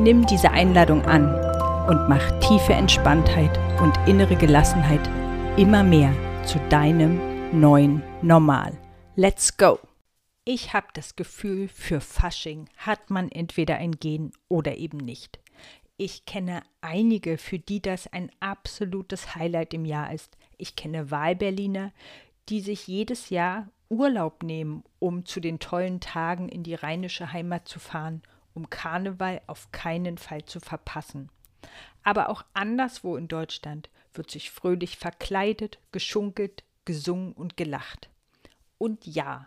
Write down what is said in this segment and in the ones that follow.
Nimm diese Einladung an und mach tiefe Entspanntheit und innere Gelassenheit immer mehr zu deinem neuen Normal. Let's go! Ich habe das Gefühl, für Fasching hat man entweder ein Gen oder eben nicht. Ich kenne einige, für die das ein absolutes Highlight im Jahr ist. Ich kenne Wahlberliner, die sich jedes Jahr Urlaub nehmen, um zu den tollen Tagen in die rheinische Heimat zu fahren um Karneval auf keinen Fall zu verpassen. Aber auch anderswo in Deutschland wird sich fröhlich verkleidet, geschunkelt, gesungen und gelacht. Und ja,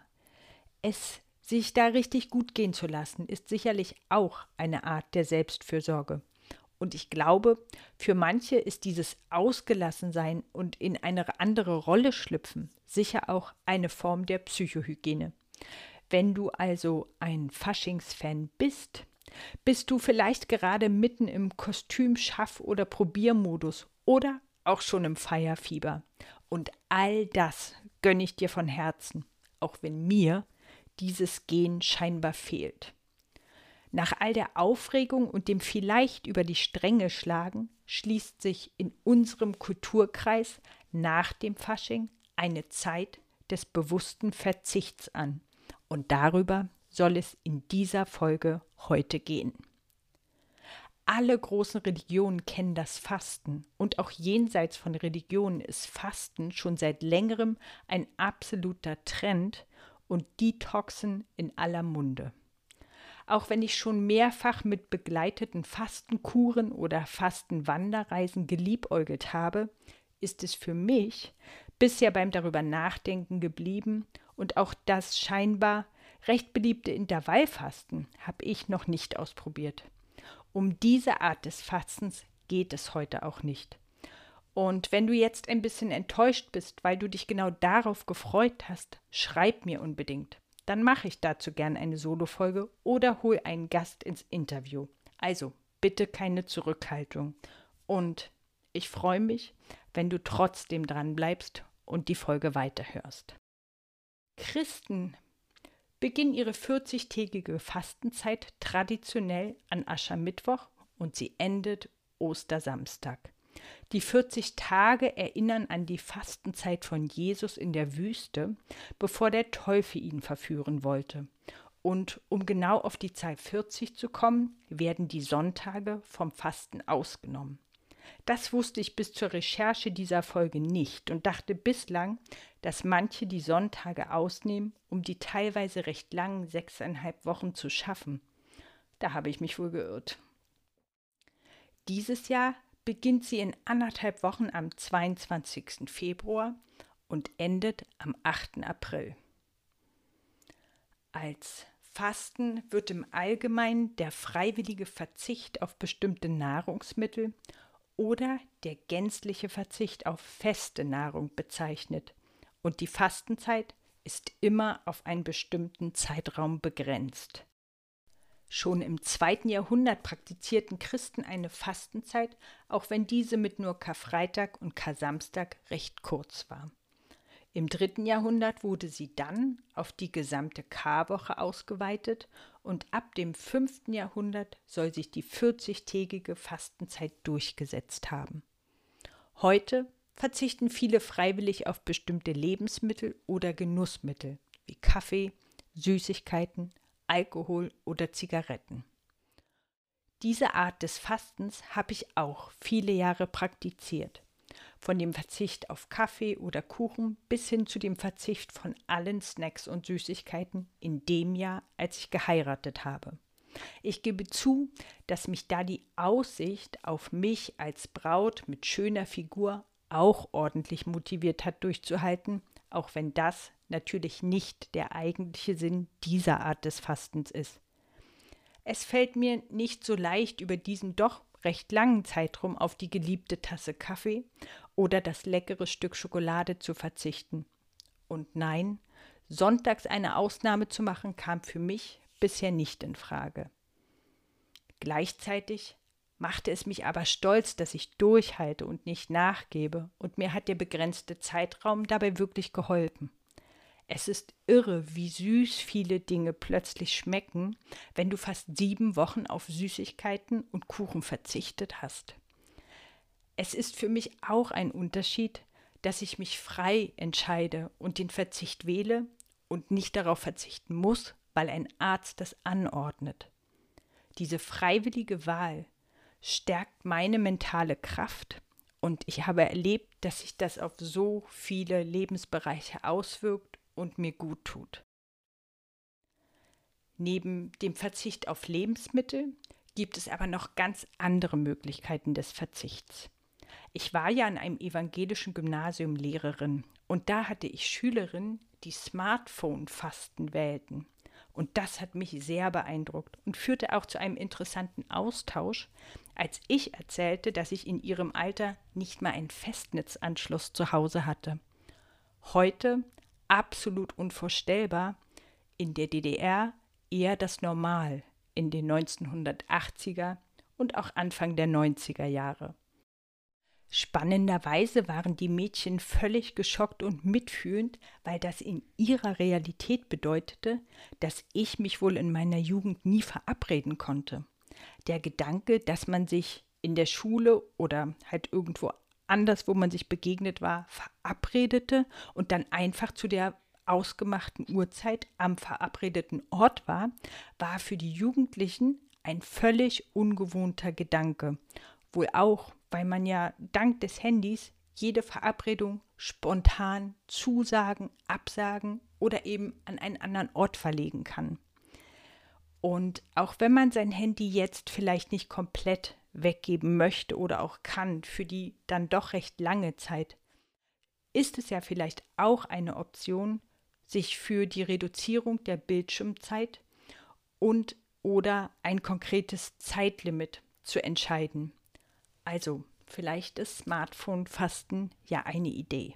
es sich da richtig gut gehen zu lassen, ist sicherlich auch eine Art der Selbstfürsorge. Und ich glaube, für manche ist dieses Ausgelassensein und in eine andere Rolle schlüpfen sicher auch eine Form der Psychohygiene. Wenn du also ein Faschingsfan bist, bist du vielleicht gerade mitten im Kostüm, Schaff- oder Probiermodus oder auch schon im Feierfieber. Und all das gönne ich dir von Herzen, auch wenn mir dieses Gen scheinbar fehlt. Nach all der Aufregung und dem vielleicht über die Stränge schlagen, schließt sich in unserem Kulturkreis nach dem Fasching eine Zeit des bewussten Verzichts an. Und darüber soll es in dieser Folge heute gehen. Alle großen Religionen kennen das Fasten und auch jenseits von Religionen ist Fasten schon seit längerem ein absoluter Trend und Detoxen in aller Munde. Auch wenn ich schon mehrfach mit begleiteten Fastenkuren oder Fastenwanderreisen geliebäugelt habe, ist es für mich bisher beim darüber nachdenken geblieben und auch das scheinbar recht beliebte Intervallfasten habe ich noch nicht ausprobiert. Um diese Art des Fastens geht es heute auch nicht. Und wenn du jetzt ein bisschen enttäuscht bist, weil du dich genau darauf gefreut hast, schreib mir unbedingt. Dann mache ich dazu gern eine Solofolge oder hol einen Gast ins Interview. Also bitte keine Zurückhaltung. Und ich freue mich, wenn du trotzdem dran bleibst und die Folge weiterhörst. Christen beginnen ihre 40-tägige Fastenzeit traditionell an Aschermittwoch und sie endet Ostersamstag. Die 40 Tage erinnern an die Fastenzeit von Jesus in der Wüste, bevor der Teufel ihn verführen wollte. Und um genau auf die Zahl 40 zu kommen, werden die Sonntage vom Fasten ausgenommen. Das wusste ich bis zur Recherche dieser Folge nicht und dachte bislang, dass manche die Sonntage ausnehmen, um die teilweise recht langen sechseinhalb Wochen zu schaffen. Da habe ich mich wohl geirrt. Dieses Jahr beginnt sie in anderthalb Wochen am 22. Februar und endet am 8. April. Als Fasten wird im Allgemeinen der freiwillige Verzicht auf bestimmte Nahrungsmittel oder der gänzliche Verzicht auf feste Nahrung bezeichnet. Und die Fastenzeit ist immer auf einen bestimmten Zeitraum begrenzt. Schon im zweiten Jahrhundert praktizierten Christen eine Fastenzeit, auch wenn diese mit nur Karfreitag und Karsamstag recht kurz war. Im dritten Jahrhundert wurde sie dann auf die gesamte Karwoche ausgeweitet und ab dem fünften Jahrhundert soll sich die 40-tägige Fastenzeit durchgesetzt haben. Heute verzichten viele freiwillig auf bestimmte Lebensmittel oder Genussmittel wie Kaffee, Süßigkeiten, Alkohol oder Zigaretten. Diese Art des Fastens habe ich auch viele Jahre praktiziert von dem Verzicht auf Kaffee oder Kuchen bis hin zu dem Verzicht von allen Snacks und Süßigkeiten in dem Jahr, als ich geheiratet habe. Ich gebe zu, dass mich da die Aussicht auf mich als Braut mit schöner Figur auch ordentlich motiviert hat durchzuhalten, auch wenn das natürlich nicht der eigentliche Sinn dieser Art des Fastens ist. Es fällt mir nicht so leicht, über diesen doch recht langen Zeitraum auf die geliebte Tasse Kaffee oder das leckere Stück Schokolade zu verzichten. Und nein, sonntags eine Ausnahme zu machen, kam für mich bisher nicht in Frage. Gleichzeitig machte es mich aber stolz, dass ich durchhalte und nicht nachgebe, und mir hat der begrenzte Zeitraum dabei wirklich geholfen. Es ist irre, wie süß viele Dinge plötzlich schmecken, wenn du fast sieben Wochen auf Süßigkeiten und Kuchen verzichtet hast. Es ist für mich auch ein Unterschied, dass ich mich frei entscheide und den Verzicht wähle und nicht darauf verzichten muss, weil ein Arzt das anordnet. Diese freiwillige Wahl stärkt meine mentale Kraft und ich habe erlebt, dass sich das auf so viele Lebensbereiche auswirkt und mir gut tut. Neben dem Verzicht auf Lebensmittel gibt es aber noch ganz andere Möglichkeiten des Verzichts. Ich war ja an einem evangelischen Gymnasium Lehrerin und da hatte ich Schülerinnen, die Smartphone-Fasten wählten. Und das hat mich sehr beeindruckt und führte auch zu einem interessanten Austausch, als ich erzählte, dass ich in ihrem Alter nicht mal einen Festnetzanschluss zu Hause hatte. Heute absolut unvorstellbar, in der DDR eher das Normal in den 1980er und auch Anfang der 90er Jahre. Spannenderweise waren die Mädchen völlig geschockt und mitfühlend, weil das in ihrer Realität bedeutete, dass ich mich wohl in meiner Jugend nie verabreden konnte. Der Gedanke, dass man sich in der Schule oder halt irgendwo anders, wo man sich begegnet war, verabredete und dann einfach zu der ausgemachten Uhrzeit am verabredeten Ort war, war für die Jugendlichen ein völlig ungewohnter Gedanke. Wohl auch, weil man ja dank des Handys jede Verabredung spontan zusagen, absagen oder eben an einen anderen Ort verlegen kann. Und auch wenn man sein Handy jetzt vielleicht nicht komplett weggeben möchte oder auch kann für die dann doch recht lange Zeit, ist es ja vielleicht auch eine Option, sich für die Reduzierung der Bildschirmzeit und oder ein konkretes Zeitlimit zu entscheiden. Also vielleicht ist Smartphone-Fasten ja eine Idee.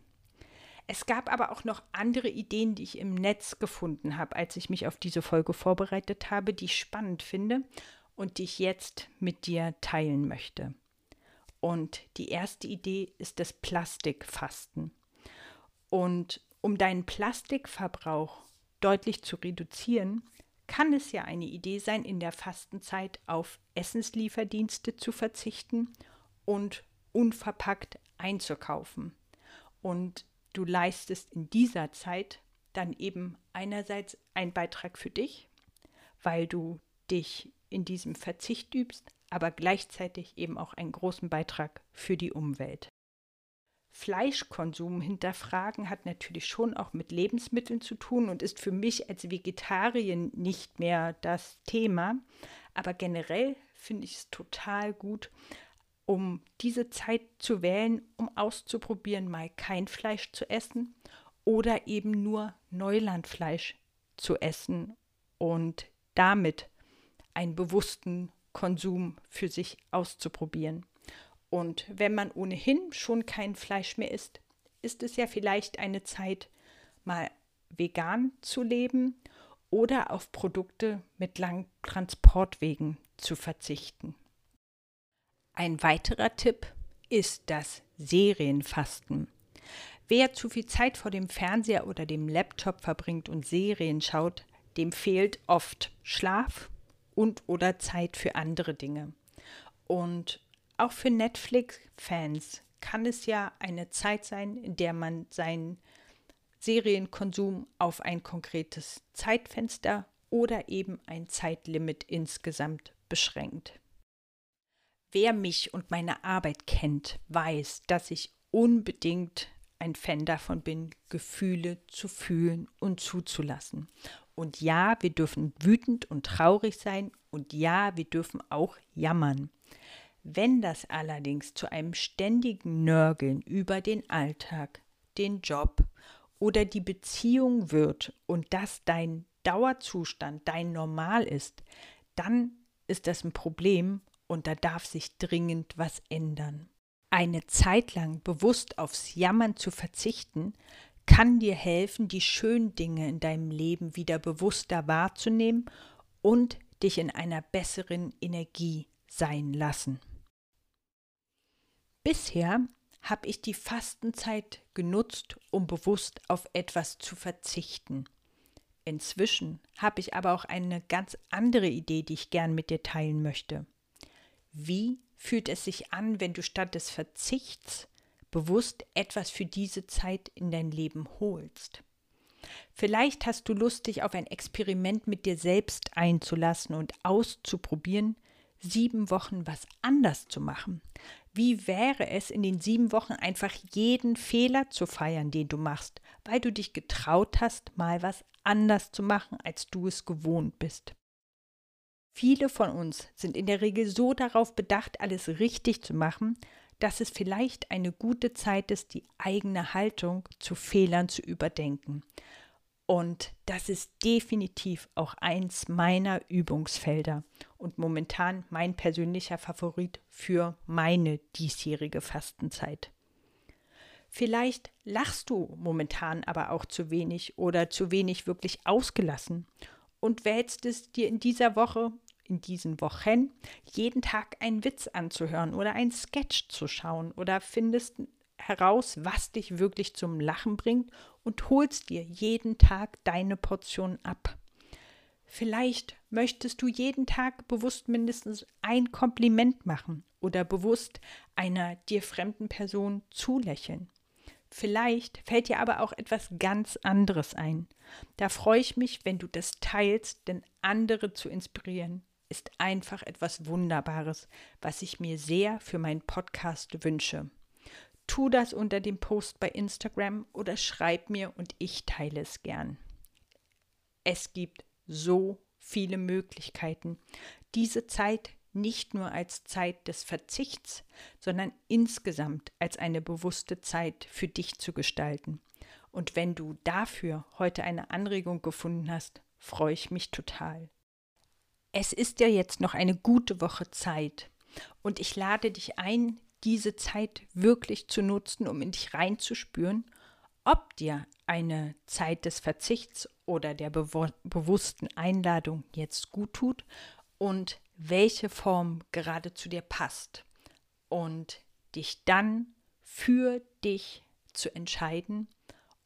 Es gab aber auch noch andere Ideen, die ich im Netz gefunden habe, als ich mich auf diese Folge vorbereitet habe, die ich spannend finde und die ich jetzt mit dir teilen möchte. Und die erste Idee ist das Plastikfasten. Und um deinen Plastikverbrauch deutlich zu reduzieren, kann es ja eine Idee sein, in der Fastenzeit auf Essenslieferdienste zu verzichten und unverpackt einzukaufen. Und du leistest in dieser Zeit dann eben einerseits einen Beitrag für dich, weil du dich in diesem Verzicht übst, aber gleichzeitig eben auch einen großen Beitrag für die Umwelt. Fleischkonsum hinterfragen hat natürlich schon auch mit Lebensmitteln zu tun und ist für mich als Vegetarierin nicht mehr das Thema. Aber generell finde ich es total gut, um diese Zeit zu wählen, um auszuprobieren, mal kein Fleisch zu essen oder eben nur Neulandfleisch zu essen und damit einen bewussten Konsum für sich auszuprobieren. Und wenn man ohnehin schon kein Fleisch mehr isst, ist es ja vielleicht eine Zeit, mal vegan zu leben oder auf Produkte mit langen Transportwegen zu verzichten. Ein weiterer Tipp ist das Serienfasten. Wer zu viel Zeit vor dem Fernseher oder dem Laptop verbringt und Serien schaut, dem fehlt oft Schlaf und oder Zeit für andere Dinge. Und auch für Netflix-Fans kann es ja eine Zeit sein, in der man seinen Serienkonsum auf ein konkretes Zeitfenster oder eben ein Zeitlimit insgesamt beschränkt. Wer mich und meine Arbeit kennt, weiß, dass ich unbedingt ein Fan davon bin, Gefühle zu fühlen und zuzulassen. Und ja, wir dürfen wütend und traurig sein und ja, wir dürfen auch jammern. Wenn das allerdings zu einem ständigen Nörgeln über den Alltag, den Job oder die Beziehung wird und das dein Dauerzustand, dein Normal ist, dann ist das ein Problem und da darf sich dringend was ändern. Eine Zeit lang bewusst aufs Jammern zu verzichten, kann dir helfen, die schönen Dinge in deinem Leben wieder bewusster wahrzunehmen und dich in einer besseren Energie sein lassen. Bisher habe ich die Fastenzeit genutzt, um bewusst auf etwas zu verzichten. Inzwischen habe ich aber auch eine ganz andere Idee, die ich gern mit dir teilen möchte. Wie fühlt es sich an, wenn du statt des Verzichts bewusst etwas für diese Zeit in dein Leben holst? Vielleicht hast du Lust, dich auf ein Experiment mit dir selbst einzulassen und auszuprobieren, sieben Wochen was anders zu machen. Wie wäre es, in den sieben Wochen einfach jeden Fehler zu feiern, den du machst, weil du dich getraut hast, mal was anders zu machen, als du es gewohnt bist? Viele von uns sind in der Regel so darauf bedacht, alles richtig zu machen, dass es vielleicht eine gute Zeit ist, die eigene Haltung zu Fehlern zu überdenken. Und das ist definitiv auch eins meiner Übungsfelder und momentan mein persönlicher Favorit für meine diesjährige Fastenzeit. Vielleicht lachst du momentan aber auch zu wenig oder zu wenig wirklich ausgelassen und wählst es dir in dieser Woche, in diesen Wochen, jeden Tag einen Witz anzuhören oder einen Sketch zu schauen oder findest heraus, was dich wirklich zum Lachen bringt und holst dir jeden Tag deine Portion ab. Vielleicht möchtest du jeden Tag bewusst mindestens ein Kompliment machen oder bewusst einer dir fremden Person zulächeln. Vielleicht fällt dir aber auch etwas ganz anderes ein. Da freue ich mich, wenn du das teilst, denn andere zu inspirieren ist einfach etwas Wunderbares, was ich mir sehr für meinen Podcast wünsche. Tu das unter dem Post bei Instagram oder schreib mir und ich teile es gern. Es gibt so viele Möglichkeiten, diese Zeit nicht nur als Zeit des Verzichts, sondern insgesamt als eine bewusste Zeit für dich zu gestalten. Und wenn du dafür heute eine Anregung gefunden hast, freue ich mich total. Es ist ja jetzt noch eine gute Woche Zeit und ich lade dich ein, diese Zeit wirklich zu nutzen, um in dich reinzuspüren, ob dir eine Zeit des Verzichts oder der bewo bewussten Einladung jetzt gut tut und welche Form gerade zu dir passt. Und dich dann für dich zu entscheiden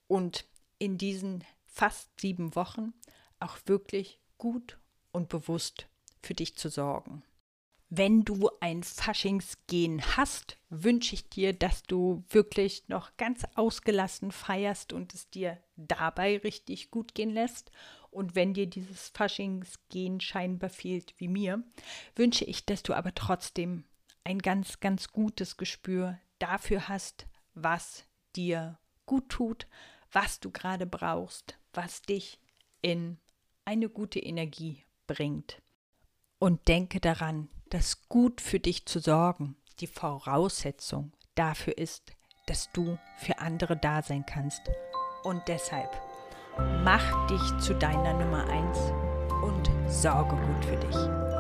und in diesen fast sieben Wochen auch wirklich gut und bewusst für dich zu sorgen. Wenn du ein Faschingsgen hast, wünsche ich dir, dass du wirklich noch ganz ausgelassen feierst und es dir dabei richtig gut gehen lässt. Und wenn dir dieses Faschingsgen scheinbar fehlt wie mir, wünsche ich, dass du aber trotzdem ein ganz, ganz gutes Gespür dafür hast, was dir gut tut, was du gerade brauchst, was dich in eine gute Energie bringt. Und denke daran, dass gut für dich zu sorgen die Voraussetzung dafür ist, dass du für andere da sein kannst. Und deshalb mach dich zu deiner Nummer eins und sorge gut für dich.